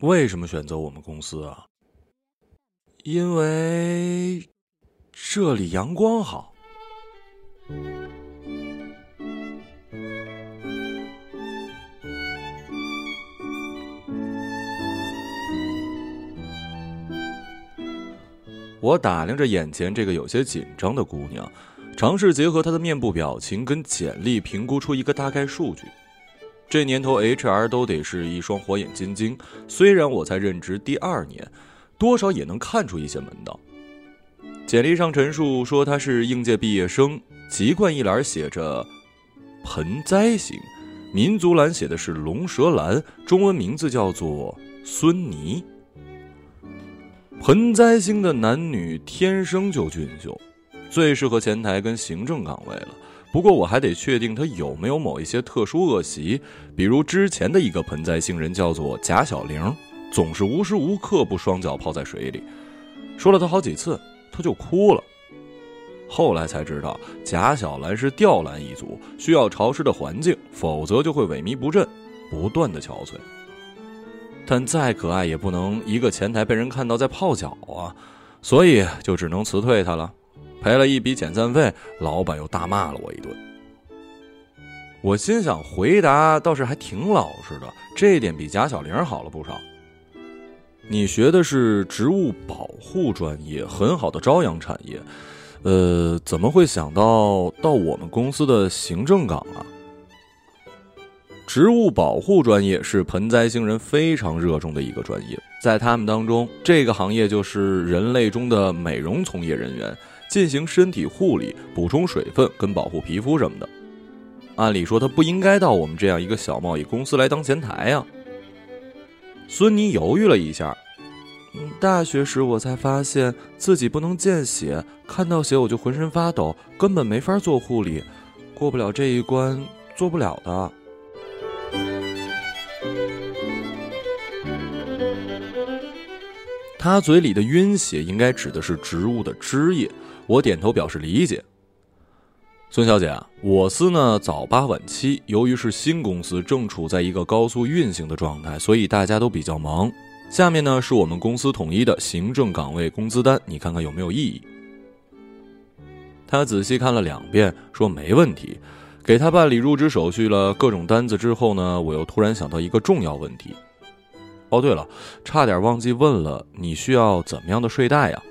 为什么选择我们公司啊？因为这里阳光好。我打量着眼前这个有些紧张的姑娘，尝试结合她的面部表情跟简历评估出一个大概数据。这年头，HR 都得是一双火眼金睛。虽然我才任职第二年，多少也能看出一些门道。简历上陈述说他是应届毕业生，籍贯一栏写着“盆栽型”，民族栏写的是“龙舌兰”，中文名字叫做孙妮。盆栽星的男女天生就俊秀，最适合前台跟行政岗位了。不过我还得确定他有没有某一些特殊恶习，比如之前的一个盆栽星人叫做贾小玲，总是无时无刻不双脚泡在水里，说了他好几次，他就哭了。后来才知道贾小兰是吊兰一族，需要潮湿的环境，否则就会萎靡不振，不断的憔悴。但再可爱也不能一个前台被人看到在泡脚啊，所以就只能辞退他了，赔了一笔遣散费，老板又大骂了我一顿。我心想回答倒是还挺老实的，这一点比贾小玲好了不少。你学的是植物保护专业，很好的朝阳产业，呃，怎么会想到到我们公司的行政岗啊？植物保护专业是盆栽星人非常热衷的一个专业，在他们当中，这个行业就是人类中的美容从业人员，进行身体护理、补充水分跟保护皮肤什么的。按理说，他不应该到我们这样一个小贸易公司来当前台呀。孙妮犹豫了一下，大学时我才发现自己不能见血，看到血我就浑身发抖，根本没法做护理，过不了这一关，做不了的。他嘴里的晕血应该指的是植物的汁液，我点头表示理解。孙小姐，我司呢早八晚七，由于是新公司，正处在一个高速运行的状态，所以大家都比较忙。下面呢是我们公司统一的行政岗位工资单，你看看有没有异议？他仔细看了两遍，说没问题。给他办理入职手续了各种单子之后呢，我又突然想到一个重要问题。哦，对了，差点忘记问了，你需要怎么样的睡袋呀？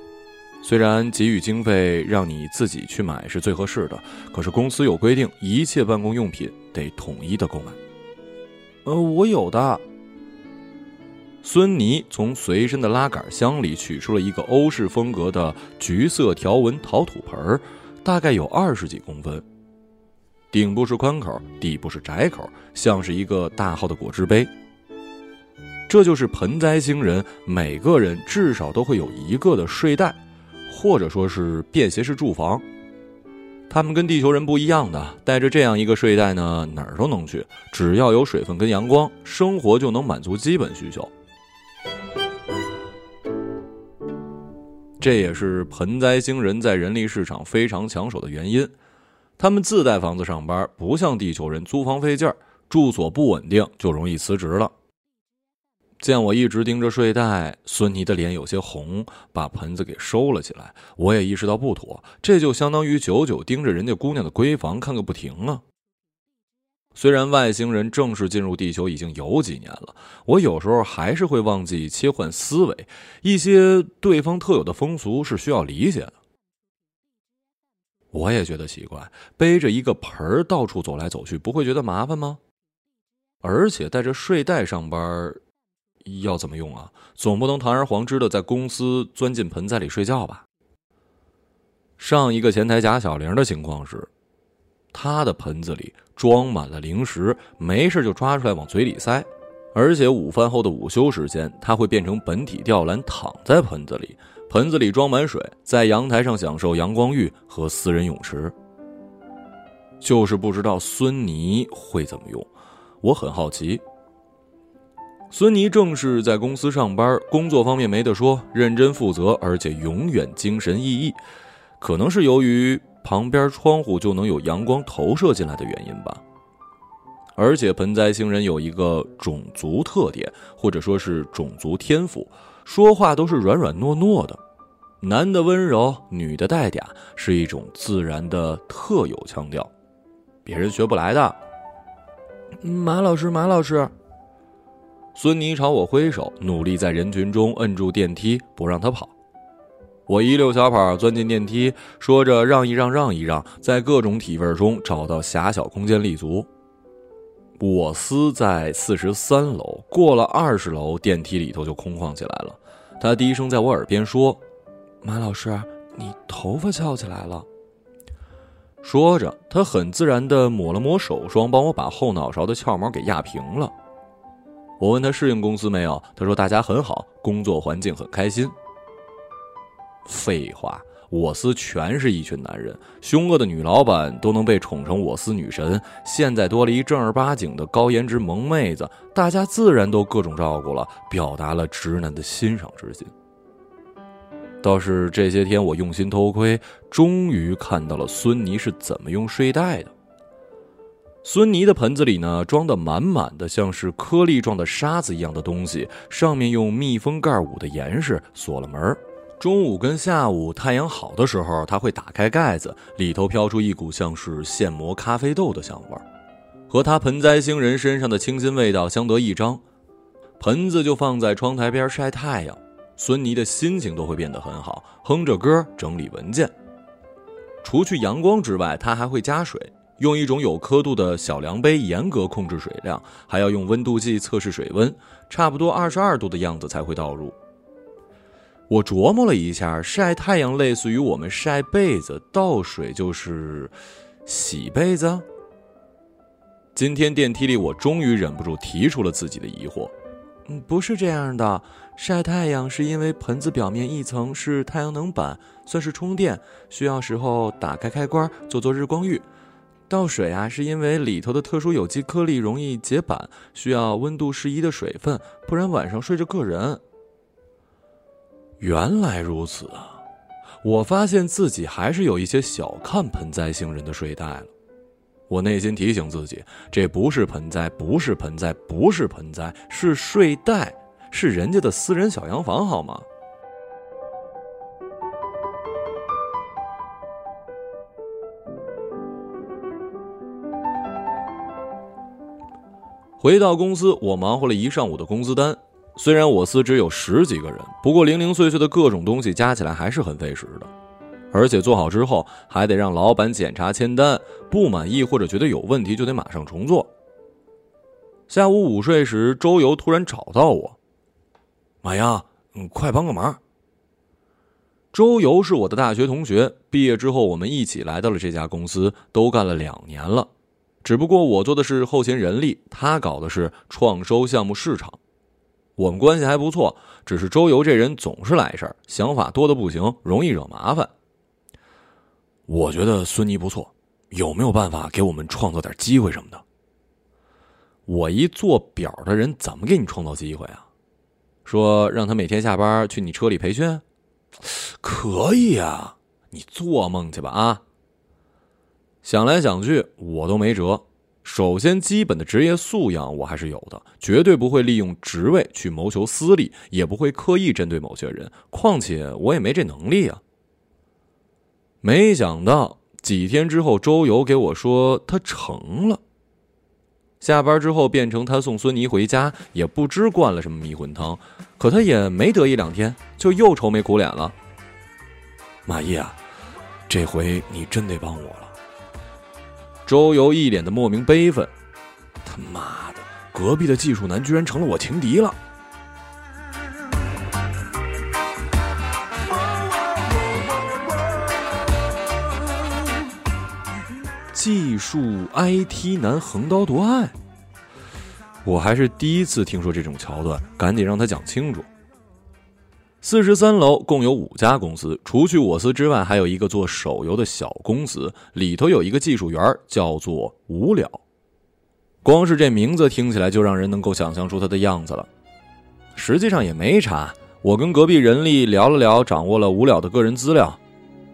虽然给予经费让你自己去买是最合适的，可是公司有规定，一切办公用品得统一的购买。呃，我有的。孙妮从随身的拉杆箱里取出了一个欧式风格的橘色条纹陶土盆儿，大概有二十几公分，顶部是宽口，底部是窄口，像是一个大号的果汁杯。这就是盆栽星人，每个人至少都会有一个的睡袋，或者说是便携式住房。他们跟地球人不一样的，带着这样一个睡袋呢，哪儿都能去，只要有水分跟阳光，生活就能满足基本需求。这也是盆栽星人在人力市场非常抢手的原因。他们自带房子上班，不像地球人租房费劲儿，住所不稳定就容易辞职了。见我一直盯着睡袋，孙妮的脸有些红，把盆子给收了起来。我也意识到不妥，这就相当于久久盯着人家姑娘的闺房看个不停啊。虽然外星人正式进入地球已经有几年了，我有时候还是会忘记切换思维，一些对方特有的风俗是需要理解的。我也觉得奇怪，背着一个盆儿到处走来走去，不会觉得麻烦吗？而且带着睡袋上班。要怎么用啊？总不能堂而皇之的在公司钻进盆栽里睡觉吧？上一个前台贾小玲的情况是，她的盆子里装满了零食，没事就抓出来往嘴里塞，而且午饭后的午休时间，她会变成本体吊篮躺在盆子里，盆子里装满水，在阳台上享受阳光浴和私人泳池。就是不知道孙妮会怎么用，我很好奇。孙妮正是在公司上班，工作方面没得说，认真负责，而且永远精神奕奕。可能是由于旁边窗户就能有阳光投射进来的原因吧。而且盆栽星人有一个种族特点，或者说是种族天赋，说话都是软软糯糯的，男的温柔，女的带嗲，是一种自然的特有腔调，别人学不来的。马老师，马老师。孙妮朝我挥手，努力在人群中摁住电梯，不让他跑。我一溜小跑钻进电梯，说着“让一让，让一让”，在各种体味中找到狭小空间立足。我司在四十三楼，过了二十楼，电梯里头就空旷起来了。他低声在我耳边说：“马老师，你头发翘起来了。”说着，他很自然地抹了抹手霜，帮我把后脑勺的翘毛给压平了。我问他适应公司没有，他说大家很好，工作环境很开心。废话，我司全是一群男人，凶恶的女老板都能被宠成我司女神，现在多了一正儿八经的高颜值萌妹子，大家自然都各种照顾了，表达了直男的欣赏之心。倒是这些天我用心偷窥，终于看到了孙妮是怎么用睡袋的。孙妮的盆子里呢，装的满满的，像是颗粒状的沙子一样的东西，上面用密封盖捂的严实，锁了门。中午跟下午太阳好的时候，他会打开盖子，里头飘出一股像是现磨咖啡豆的香味儿，和他盆栽星人身上的清新味道相得益彰。盆子就放在窗台边晒太阳，孙妮的心情都会变得很好，哼着歌整理文件。除去阳光之外，他还会加水。用一种有刻度的小量杯严格控制水量，还要用温度计测试水温，差不多二十二度的样子才会倒入。我琢磨了一下，晒太阳类似于我们晒被子，倒水就是洗被子。今天电梯里，我终于忍不住提出了自己的疑惑：“嗯，不是这样的，晒太阳是因为盆子表面一层是太阳能板，算是充电，需要时候打开开关做做日光浴。”倒水啊，是因为里头的特殊有机颗粒容易结板，需要温度适宜的水分，不然晚上睡着硌人。原来如此啊！我发现自己还是有一些小看盆栽星人的睡袋了。我内心提醒自己，这不是盆栽，不是盆栽，不是盆栽，是睡袋，是人家的私人小洋房，好吗？回到公司，我忙活了一上午的工资单。虽然我司只有十几个人，不过零零碎碎的各种东西加起来还是很费时的。而且做好之后，还得让老板检查签单，不满意或者觉得有问题，就得马上重做。下午午睡时，周游突然找到我：“马洋，嗯，快帮个忙。”周游是我的大学同学，毕业之后我们一起来到了这家公司，都干了两年了。只不过我做的是后勤人力，他搞的是创收项目市场，我们关系还不错。只是周游这人总是来事儿，想法多的不行，容易惹麻烦。我觉得孙妮不错，有没有办法给我们创造点机会什么的？我一做表的人，怎么给你创造机会啊？说让他每天下班去你车里培训，可以啊，你做梦去吧啊！想来想去，我都没辙。首先，基本的职业素养我还是有的，绝对不会利用职位去谋求私利，也不会刻意针对某些人。况且，我也没这能力啊。没想到几天之后，周游给我说他成了。下班之后，变成他送孙妮回家，也不知灌了什么迷魂汤。可他也没得一两天，就又愁眉苦脸了。马毅啊，这回你真得帮我了。周游一脸的莫名悲愤，他妈的，隔壁的技术男居然成了我情敌了。技术 IT 男横刀夺爱，我还是第一次听说这种桥段，赶紧让他讲清楚。四十三楼共有五家公司，除去我司之外，还有一个做手游的小公司，里头有一个技术员，叫做无聊。光是这名字听起来就让人能够想象出他的样子了。实际上也没差，我跟隔壁人力聊了聊，掌握了无聊的个人资料。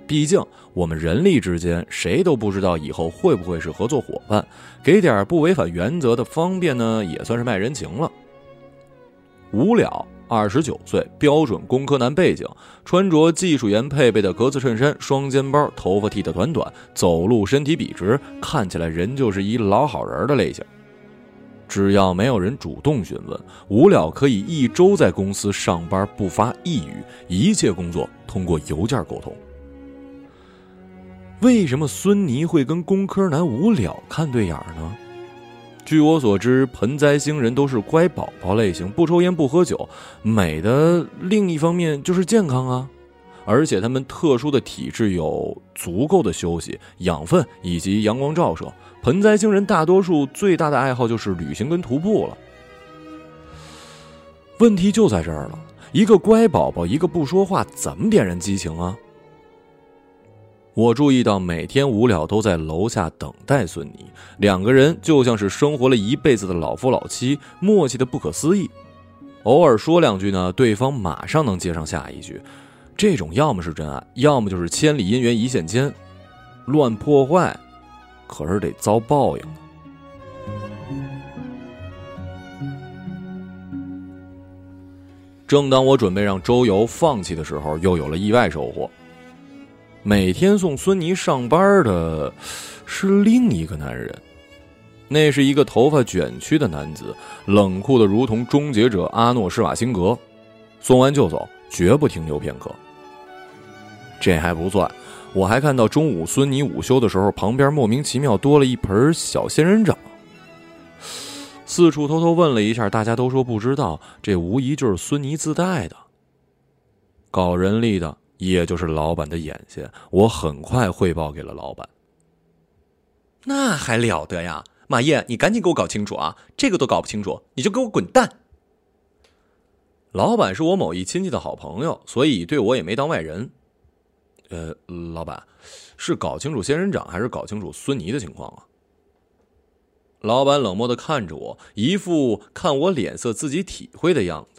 毕竟我们人力之间谁都不知道以后会不会是合作伙伴，给点不违反原则的方便呢，也算是卖人情了。无了，二十九岁，标准工科男背景，穿着技术员配备的格子衬衫、双肩包，头发剃得短短，走路身体笔直，看起来人就是一老好人的类型。只要没有人主动询问，无了可以一周在公司上班不发一语，一切工作通过邮件沟通。为什么孙妮会跟工科男无了看对眼呢？据我所知，盆栽星人都是乖宝宝类型，不抽烟不喝酒。美的另一方面就是健康啊，而且他们特殊的体质有足够的休息、养分以及阳光照射。盆栽星人大多数最大的爱好就是旅行跟徒步了。问题就在这儿了，一个乖宝宝，一个不说话，怎么点燃激情啊？我注意到每天无聊都在楼下等待孙妮，两个人就像是生活了一辈子的老夫老妻，默契的不可思议。偶尔说两句呢，对方马上能接上下一句。这种要么是真爱，要么就是千里姻缘一线牵。乱破坏，可是得遭报应的。正当我准备让周游放弃的时候，又有了意外收获。每天送孙妮上班的，是另一个男人。那是一个头发卷曲的男子，冷酷的如同终结者阿诺施瓦辛格。送完就走，绝不停留片刻。这还不算，我还看到中午孙妮午休的时候，旁边莫名其妙多了一盆小仙人掌。四处偷偷问了一下，大家都说不知道，这无疑就是孙妮自带的。搞人力的。也就是老板的眼线，我很快汇报给了老板。那还了得呀，马叶，你赶紧给我搞清楚啊！这个都搞不清楚，你就给我滚蛋！老板是我某一亲戚的好朋友，所以对我也没当外人。呃，老板，是搞清楚仙人掌，还是搞清楚孙妮的情况啊？老板冷漠的看着我，一副看我脸色自己体会的样子。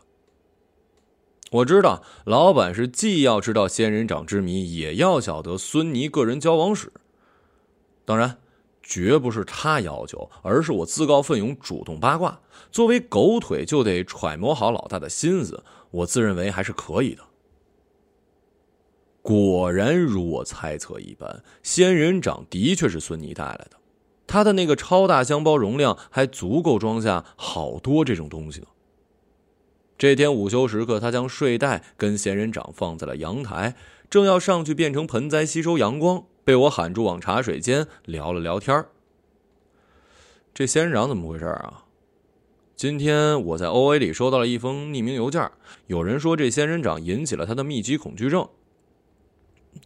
我知道老板是既要知道仙人掌之谜，也要晓得孙妮个人交往史。当然，绝不是他要求，而是我自告奋勇主动八卦。作为狗腿，就得揣摩好老大的心思。我自认为还是可以的。果然如我猜测一般，仙人掌的确是孙妮带来的。他的那个超大箱包容量还足够装下好多这种东西呢。这天午休时刻，他将睡袋跟仙人掌放在了阳台，正要上去变成盆栽吸收阳光，被我喊住往茶水间聊了聊天这仙人掌怎么回事啊？今天我在 O A 里收到了一封匿名邮件，有人说这仙人掌引起了他的密集恐惧症。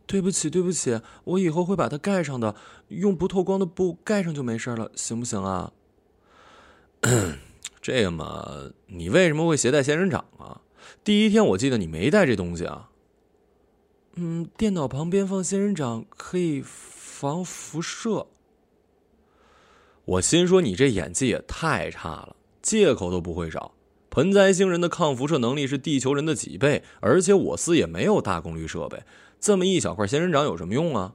对不起，对不起，我以后会把它盖上的，用不透光的布盖上就没事了，行不行啊？这个嘛，你为什么会携带仙人掌啊？第一天我记得你没带这东西啊。嗯，电脑旁边放仙人掌可以防辐射。我心说你这演技也太差了，借口都不会找。盆栽星人的抗辐射能力是地球人的几倍，而且我司也没有大功率设备，这么一小块仙人掌有什么用啊？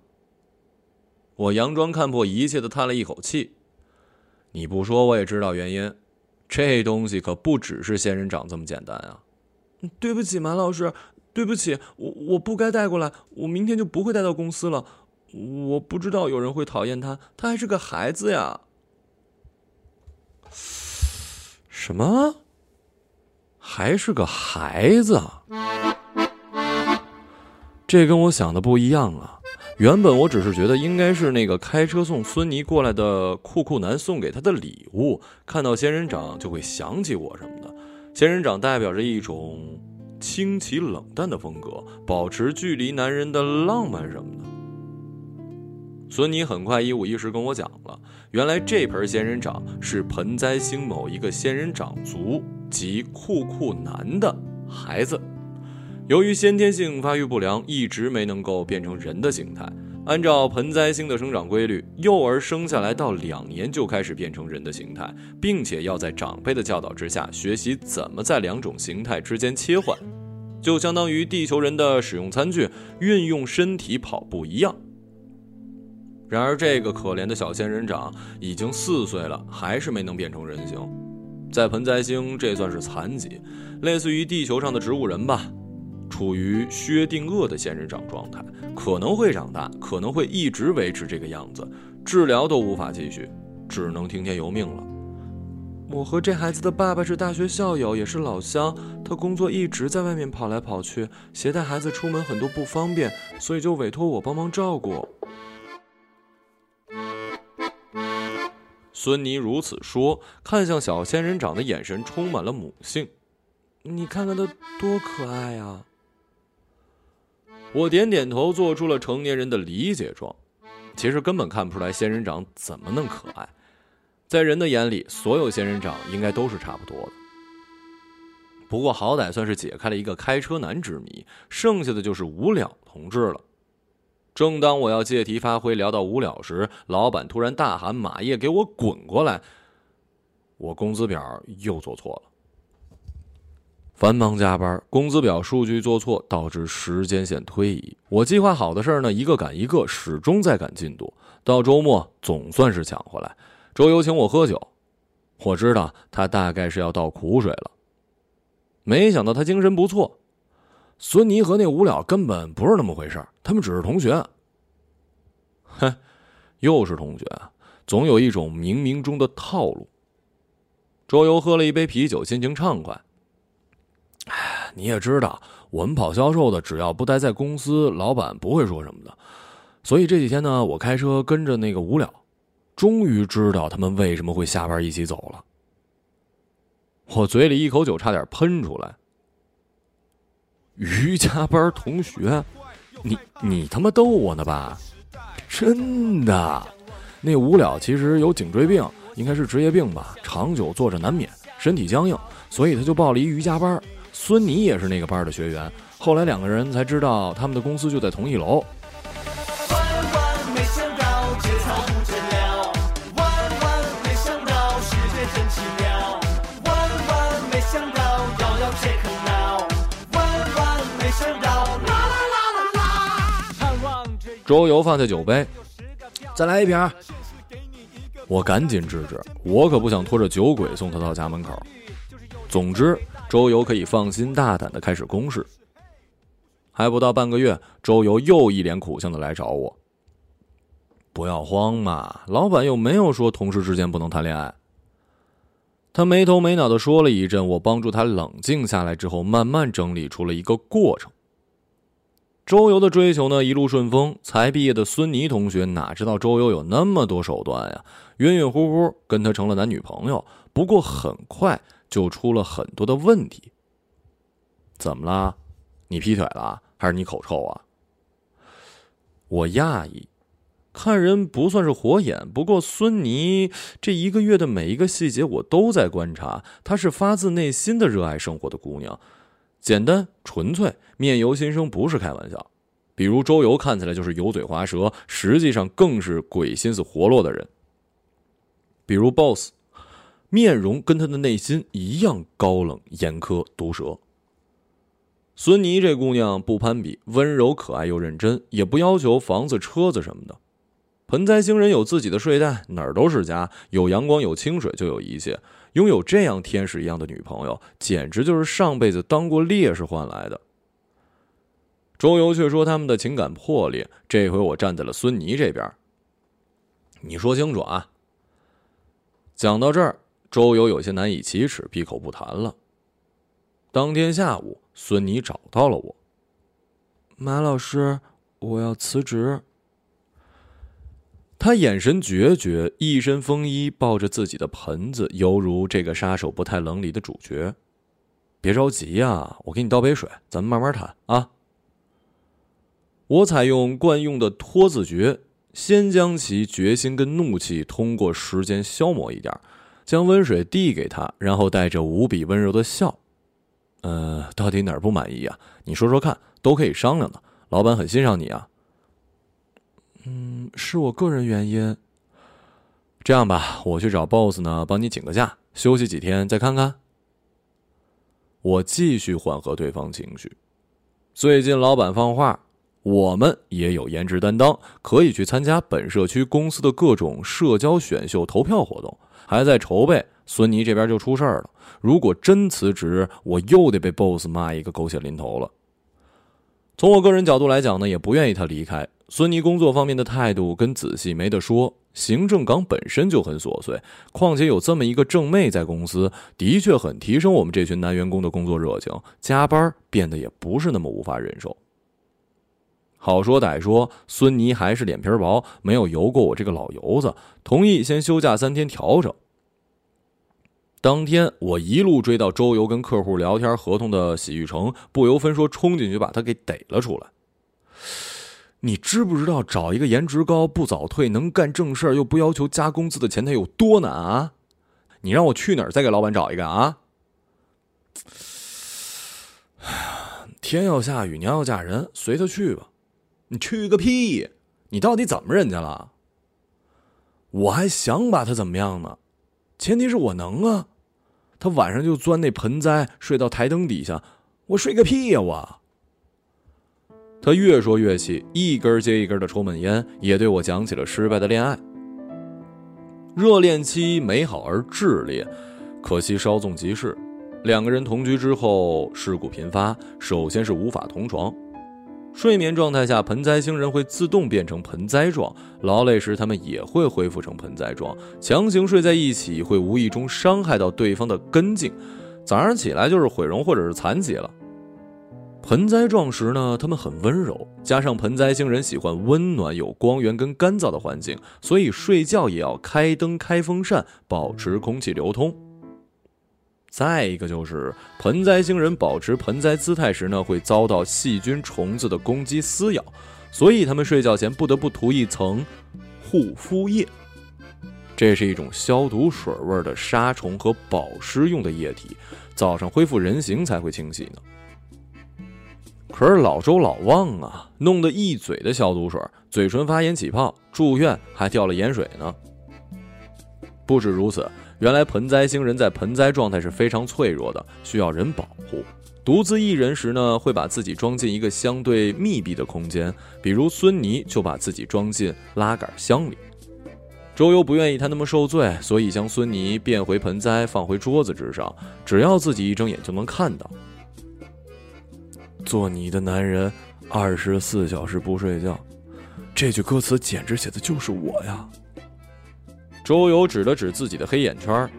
我佯装看破一切的叹了一口气。你不说我也知道原因。这东西可不只是仙人掌这么简单啊！对不起，马老师，对不起，我我不该带过来，我明天就不会带到公司了。我不知道有人会讨厌他，他还是个孩子呀。什么？还是个孩子？这跟我想的不一样啊！原本我只是觉得应该是那个开车送孙妮过来的酷酷男送给她的礼物，看到仙人掌就会想起我什么的。仙人掌代表着一种清奇冷淡的风格，保持距离男人的浪漫什么的。孙妮很快一五一十跟我讲了，原来这盆仙人掌是盆栽星某一个仙人掌族及酷酷男的孩子。由于先天性发育不良，一直没能够变成人的形态。按照盆栽星的生长规律，幼儿生下来到两年就开始变成人的形态，并且要在长辈的教导之下学习怎么在两种形态之间切换。就相当于地球人的使用餐具、运用身体跑步一样。然而，这个可怜的小仙人掌已经四岁了，还是没能变成人形。在盆栽星，这算是残疾，类似于地球上的植物人吧，处于薛定谔的仙人掌状态，可能会长大，可能会一直维持这个样子，治疗都无法继续，只能听天由命了。我和这孩子的爸爸是大学校友，也是老乡。他工作一直在外面跑来跑去，携带孩子出门很多不方便，所以就委托我帮忙照顾。孙妮如此说，看向小仙人掌的眼神充满了母性。你看看他多可爱呀！我点点头，做出了成年人的理解状。其实根本看不出来仙人掌怎么能可爱。在人的眼里，所有仙人掌应该都是差不多的。不过好歹算是解开了一个开车男之谜，剩下的就是无了同志了。正当我要借题发挥，聊到无了时，老板突然大喊：“马叶，给我滚过来！”我工资表又做错了。繁忙加班，工资表数据做错，导致时间线推移。我计划好的事儿呢，一个赶一个，始终在赶进度。到周末总算是抢回来。周游请我喝酒，我知道他大概是要倒苦水了。没想到他精神不错。孙妮和那无聊根本不是那么回事他们只是同学。哼，又是同学，总有一种冥冥中的套路。周游喝了一杯啤酒，心情畅快。你也知道，我们跑销售的，只要不待在公司，老板不会说什么的。所以这几天呢，我开车跟着那个无了。终于知道他们为什么会下班一起走了。我嘴里一口酒差点喷出来。瑜伽班同学，你你他妈逗我呢吧？真的，那无了其实有颈椎病，应该是职业病吧，长久坐着难免身体僵硬，所以他就报了一瑜伽班。孙妮也是那个班的学员，后来两个人才知道他们的公司就在同一楼。周游放下酒杯，再来一瓶。我赶紧制止，我可不想拖着酒鬼送他到家门口。总之，周游可以放心大胆的开始攻势。还不到半个月，周游又一脸苦相的来找我。不要慌嘛，老板又没有说同事之间不能谈恋爱。他没头没脑的说了一阵，我帮助他冷静下来之后，慢慢整理出了一个过程。周游的追求呢，一路顺风。才毕业的孙妮同学哪知道周游有那么多手段呀？晕晕乎乎跟他成了男女朋友。不过很快就出了很多的问题。怎么了？你劈腿了？还是你口臭啊？我讶异，看人不算是火眼，不过孙妮这一个月的每一个细节我都在观察。她是发自内心的热爱生活的姑娘。简单纯粹，面由心生，不是开玩笑。比如周游看起来就是油嘴滑舌，实际上更是鬼心思活络的人。比如 BOSS，面容跟他的内心一样高冷、严苛、毒舌。孙妮这姑娘不攀比，温柔可爱又认真，也不要求房子、车子什么的。盆栽星人有自己的睡袋，哪儿都是家，有阳光、有清水，就有一切。拥有这样天使一样的女朋友，简直就是上辈子当过烈士换来的。周游却说他们的情感破裂，这回我站在了孙妮这边。你说清楚啊！讲到这儿，周游有些难以启齿，闭口不谈了。当天下午，孙妮找到了我。马老师，我要辞职。他眼神决绝，一身风衣，抱着自己的盆子，犹如这个杀手不太冷里的主角。别着急呀，我给你倒杯水，咱们慢慢谈啊。我采用惯用的拖字诀，先将其决心跟怒气通过时间消磨一点，将温水递给他，然后带着无比温柔的笑：“呃，到底哪儿不满意啊？你说说看，都可以商量的。老板很欣赏你啊。”嗯，是我个人原因。这样吧，我去找 boss 呢，帮你请个假，休息几天再看看。我继续缓和对方情绪，最近老板放话，我们也有颜值担当，可以去参加本社区公司的各种社交选秀投票活动，还在筹备。孙妮这边就出事儿了，如果真辞职，我又得被 boss 骂一个狗血淋头了。从我个人角度来讲呢，也不愿意他离开。孙妮工作方面的态度跟仔细没得说，行政岗本身就很琐碎，况且有这么一个正妹在公司，的确很提升我们这群男员工的工作热情，加班变得也不是那么无法忍受。好说歹说，孙妮还是脸皮薄，没有由过我这个老油子，同意先休假三天调整。当天我一路追到周游跟客户聊天合同的洗浴城，不由分说冲进去把他给逮了出来。你知不知道找一个颜值高、不早退、能干正事又不要求加工资的前台有多难啊？你让我去哪儿再给老板找一个啊？天要下雨，娘要嫁人，随他去吧。你去个屁！你到底怎么人家了？我还想把他怎么样呢？前提是我能啊。他晚上就钻那盆栽睡到台灯底下，我睡个屁呀我！他越说越气，一根接一根的抽闷烟，也对我讲起了失败的恋爱。热恋期美好而炽烈，可惜稍纵即逝。两个人同居之后，事故频发。首先是无法同床，睡眠状态下，盆栽星人会自动变成盆栽状；劳累时，他们也会恢复成盆栽状。强行睡在一起，会无意中伤害到对方的根茎，早上起来就是毁容或者是残疾了。盆栽状时呢，它们很温柔，加上盆栽星人喜欢温暖、有光源跟干燥的环境，所以睡觉也要开灯、开风扇，保持空气流通。再一个就是盆栽星人保持盆栽姿态时呢，会遭到细菌、虫子的攻击撕咬，所以他们睡觉前不得不涂一层护肤液，这是一种消毒水味的杀虫和保湿用的液体，早上恢复人形才会清洗呢。可是老周老忘啊，弄得一嘴的消毒水，嘴唇发炎起泡，住院还掉了盐水呢。不止如此，原来盆栽星人在盆栽状态是非常脆弱的，需要人保护。独自一人时呢，会把自己装进一个相对密闭的空间，比如孙妮就把自己装进拉杆箱里。周游不愿意他那么受罪，所以将孙妮变回盆栽，放回桌子之上，只要自己一睁眼就能看到。做你的男人，二十四小时不睡觉，这句歌词简直写的就是我呀！周游指了指自己的黑眼圈，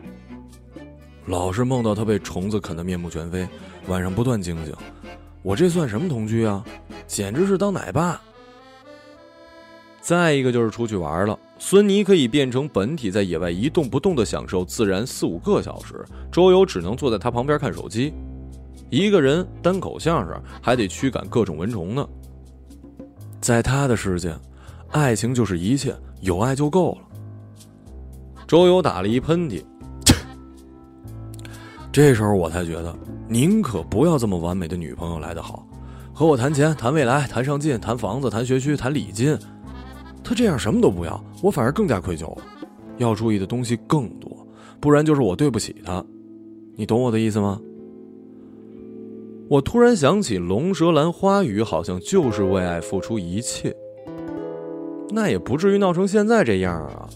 老是梦到他被虫子啃得面目全非，晚上不断惊醒。我这算什么同居啊？简直是当奶爸！再一个就是出去玩了，孙妮可以变成本体，在野外一动不动的享受自然四五个小时，周游只能坐在他旁边看手机。一个人单口相声还得驱赶各种蚊虫呢。在他的世界，爱情就是一切，有爱就够了。周游打了一喷嚏，这时候我才觉得，宁可不要这么完美的女朋友来的好。和我谈钱、谈未来、谈上进、谈房子、谈学区、谈礼金，他这样什么都不要，我反而更加愧疚了。要注意的东西更多，不然就是我对不起他。你懂我的意思吗？我突然想起，龙舌兰花语好像就是为爱付出一切，那也不至于闹成现在这样啊。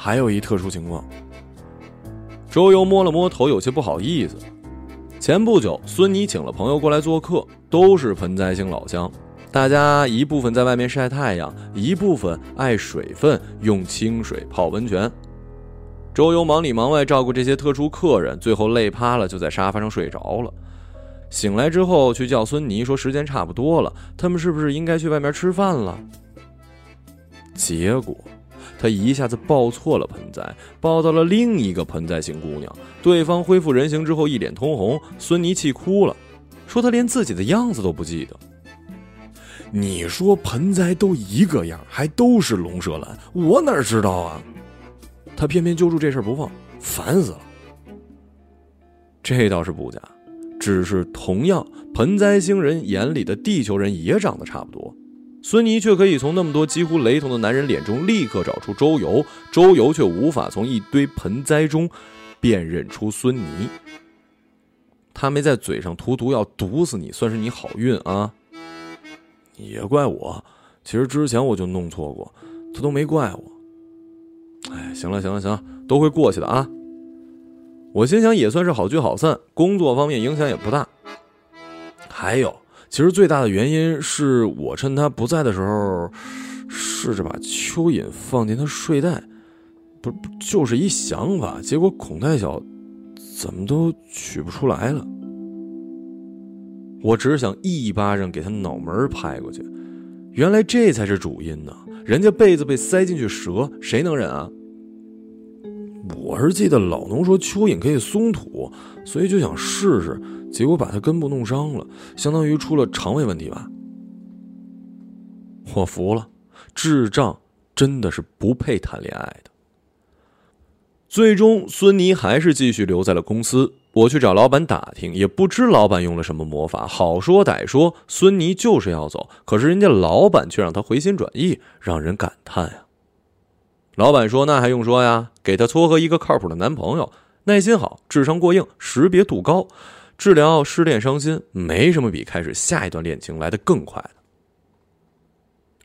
还有一特殊情况，周游摸了摸头，有些不好意思。前不久，孙妮请了朋友过来做客，都是盆栽型老乡，大家一部分在外面晒太阳，一部分爱水分，用清水泡温泉。周游忙里忙外照顾这些特殊客人，最后累趴了，就在沙发上睡着了。醒来之后，去叫孙妮说时间差不多了，他们是不是应该去外面吃饭了？结果，他一下子抱错了盆栽，抱到了另一个盆栽型姑娘。对方恢复人形之后一脸通红，孙妮气哭了，说她连自己的样子都不记得。你说盆栽都一个样，还都是龙舌兰，我哪知道啊？他偏偏揪住这事不放，烦死了。这倒是不假。只是同样，盆栽星人眼里的地球人也长得差不多，孙妮却可以从那么多几乎雷同的男人脸中立刻找出周游，周游却无法从一堆盆栽中辨认出孙妮。他没在嘴上涂毒药毒死你，算是你好运啊。也怪我，其实之前我就弄错过，他都没怪我。哎，行了行了行了，都会过去的啊。我心想也算是好聚好散，工作方面影响也不大。还有，其实最大的原因是我趁他不在的时候，试着把蚯蚓放进他睡袋，不就是一想法，结果孔太小怎么都取不出来了。我只是想一巴掌给他脑门拍过去，原来这才是主因呢。人家被子被塞进去折，谁能忍啊？我是记得老农说蚯蚓可以松土，所以就想试试，结果把他根部弄伤了，相当于出了肠胃问题吧。我服了，智障真的是不配谈恋爱的。最终，孙妮还是继续留在了公司。我去找老板打听，也不知老板用了什么魔法，好说歹说，孙妮就是要走，可是人家老板却让她回心转意，让人感叹呀。老板说：“那还用说呀，给他撮合一个靠谱的男朋友，耐心好，智商过硬，识别度高，治疗失恋伤心，没什么比开始下一段恋情来的更快的。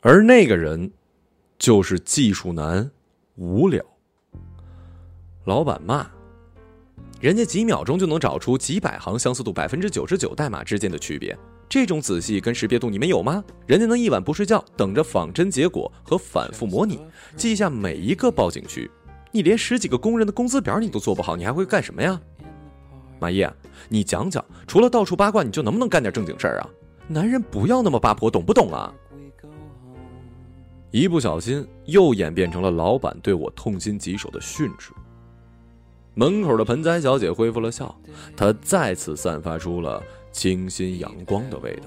而那个人，就是技术男，无聊。老板骂，人家几秒钟就能找出几百行相似度百分之九十九代码之间的区别。”这种仔细跟识别度你们有吗？人家能一晚不睡觉，等着仿真结果和反复模拟，记下每一个报警区。你连十几个工人的工资表你都做不好，你还会干什么呀？马叶，你讲讲，除了到处八卦，你就能不能干点正经事儿啊？男人不要那么八婆，懂不懂啊？一不小心又演变成了老板对我痛心疾首的训斥。门口的盆栽小姐恢复了笑，她再次散发出了。清新阳光的味道。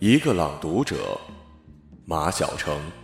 一个朗读者，马晓成。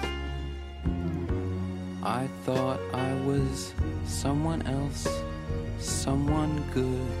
I thought I was someone else, someone good.